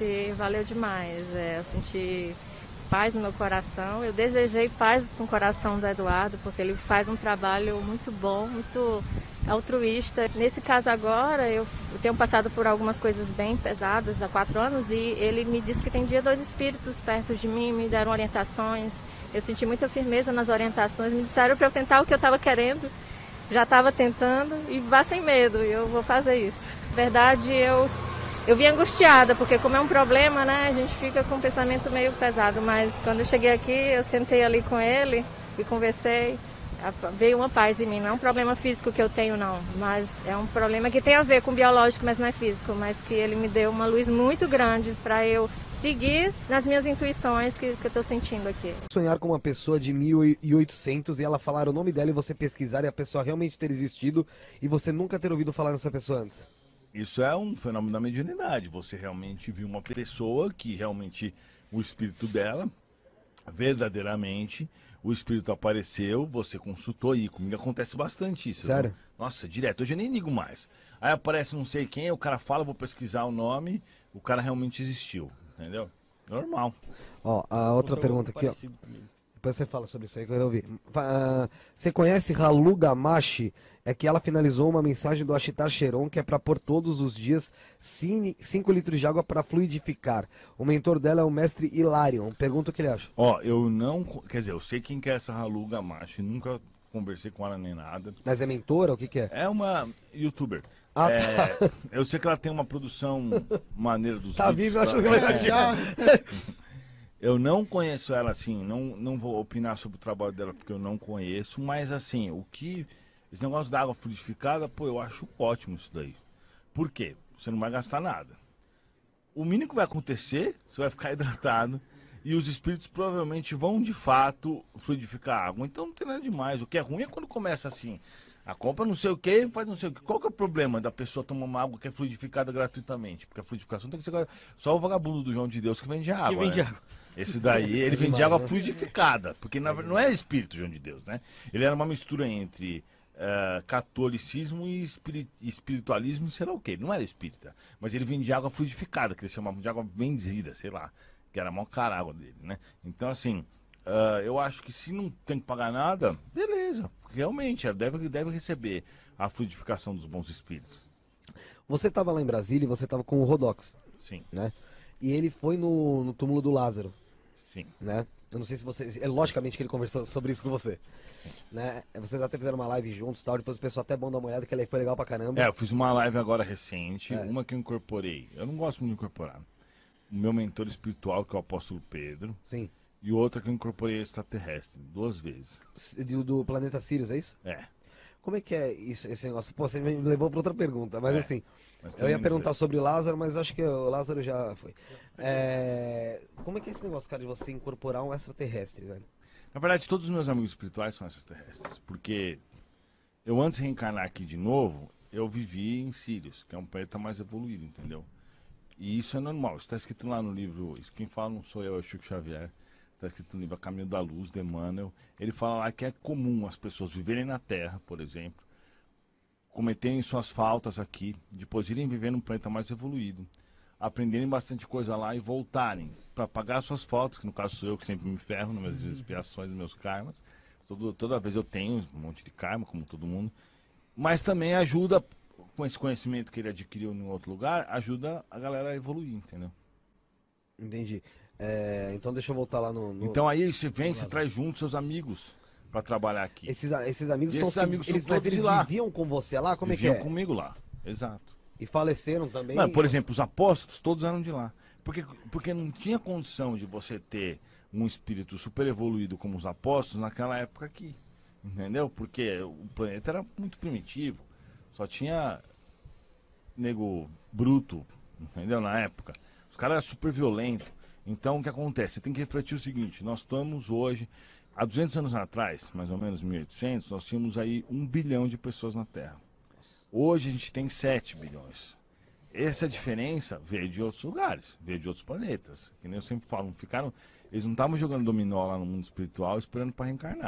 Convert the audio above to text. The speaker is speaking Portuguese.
E valeu demais. É, eu senti paz no meu coração. Eu desejei paz no coração do Eduardo, porque ele faz um trabalho muito bom, muito altruísta. Nesse caso agora, eu tenho passado por algumas coisas bem pesadas há quatro anos e ele me disse que tem dia dois espíritos perto de mim, me deram orientações. Eu senti muita firmeza nas orientações, me disseram para eu tentar o que eu estava querendo, já estava tentando e vá sem medo, eu vou fazer isso. Na verdade, eu eu vim angustiada, porque como é um problema, né, a gente fica com um pensamento meio pesado, mas quando eu cheguei aqui, eu sentei ali com ele e conversei, veio uma paz em mim. Não é um problema físico que eu tenho, não, mas é um problema que tem a ver com biológico, mas não é físico, mas que ele me deu uma luz muito grande para eu seguir nas minhas intuições que, que eu estou sentindo aqui. Sonhar com uma pessoa de 1800 e ela falar o nome dela e você pesquisar e a pessoa realmente ter existido e você nunca ter ouvido falar nessa pessoa antes. Isso é um fenômeno da mediunidade. Você realmente viu uma pessoa que realmente o espírito dela, verdadeiramente, o espírito apareceu, você consultou e comigo acontece bastante isso. Sério? Viu? Nossa, direto. Hoje eu nem ligo mais. Aí aparece não sei quem, o cara fala, vou pesquisar o nome, o cara realmente existiu, entendeu? Normal. Ó, a outra pergunta aqui, ó. Depois você fala sobre isso aí que eu quero ouvir. Uh, você conhece Halu Gamashi? É que ela finalizou uma mensagem do Ashitar Cheron que é para pôr todos os dias 5 litros de água para fluidificar. O mentor dela é o mestre Hilarion. Pergunta o que ele acha. Ó, eu não. Quer dizer, eu sei quem que é essa Halu Gamashi, nunca conversei com ela nem nada. Mas é mentora? O que, que é? É uma youtuber. Ah, é, tá. Eu sei que ela tem uma produção maneira dos Tá vivo, eu acho que vai É. chatear. Eu não conheço ela assim, não, não vou opinar sobre o trabalho dela porque eu não conheço, mas assim, o que. Esse negócio da água fluidificada, pô, eu acho ótimo isso daí. Por quê? Você não vai gastar nada. O mínimo que vai acontecer, você vai ficar hidratado e os espíritos provavelmente vão de fato fluidificar a água. Então não tem nada demais. O que é ruim é quando começa assim. A compra não sei o que, faz não sei o que. Qual que é o problema da pessoa tomar uma água que é fluidificada gratuitamente? Porque a fluidificação tem que ser só o vagabundo do João de Deus que vende água. vende né? água. Esse daí, ele vende água fluidificada, porque na, verdade não é espírito João de Deus, né? Ele era uma mistura entre eh, catolicismo e espiri- espiritualismo, sei lá o que. Não era espírita, mas ele vendia água fluidificada, que eles chamavam de água benzida, sei lá, que era mó cara a água dele, né? Então, assim, ah, eu acho que se não tem que pagar nada, beleza, realmente, ela deve, deve receber a fluidificação dos bons espíritos. Você tava lá em Brasília e você tava com o Rodox, Sim, né? E ele foi no, no túmulo do Lázaro, sim. né? Eu não sei se você. É logicamente que ele conversou sobre isso com você. Né? Vocês até fizeram uma live juntos e tal. Depois o pessoal até bom dar uma olhada, que ele foi legal pra caramba. É, eu fiz uma live agora recente, É. uma que eu incorporei. Eu não gosto muito de incorporar. O meu mentor espiritual, que é o apóstolo Pedro, Sim. e outra que eu incorporei extraterrestre, duas vezes. Do, do planeta Sirius, é isso? É. Como é que é isso, esse negócio? Pô, você me levou pra outra pergunta, mas É, assim. mas Eu ia perguntar sobre Lázaro, mas acho que o Lázaro já foi. É, Como é que é esse negócio, cara, de você incorporar um extraterrestre, velho? Na verdade, todos os meus amigos espirituais são extraterrestres, porque eu antes de reencarnar aqui de novo, eu vivi em Sirius, que é um planeta mais evoluído, entendeu? E isso é normal, isso está escrito lá no livro, isso quem fala não sou eu, é o Chico Xavier, está escrito no livro A Caminho da Luz, de Emmanuel, ele fala lá que é comum as pessoas viverem na Terra, por exemplo, cometerem suas faltas aqui, depois irem viver num planeta mais evoluído, aprenderem bastante coisa lá e voltarem para pagar suas faltas, que no caso sou eu que sempre me ferro nas minhas expiações, nos meus karmas. Todo, toda vez eu tenho um monte de karma, como todo mundo. Mas também ajuda, com esse conhecimento que ele adquiriu em outro lugar, ajuda a galera a evoluir, entendeu? Entendi. É, então deixa eu voltar lá no. no- Então aí você vem, você traz junto seus amigos para trabalhar aqui. Esses, esses amigos E são esses os que- amigos são eles, mas eles lá. viviam com você lá? Como Viviam é que é? comigo lá. Exato. E faleceram também? Não, por exemplo, os apóstolos todos eram de lá. Porque, porque não tinha condição de você ter um espírito super evoluído como os apóstolos naquela época aqui. Entendeu? Porque o planeta era muito primitivo. Só tinha nego bruto, entendeu? Na época. Os caras eram super violentos. Então o que acontece? Você tem que refletir o seguinte: nós estamos hoje, há 200 anos atrás, mais ou menos 1800, nós tínhamos aí um bilhão de pessoas na Terra. Hoje a gente tem 7 bilhões. Essa diferença veio de outros lugares, veio de outros planetas. Que nem eu sempre falo, ficaram, eles não estavam jogando dominó lá no mundo espiritual esperando para reencarnar.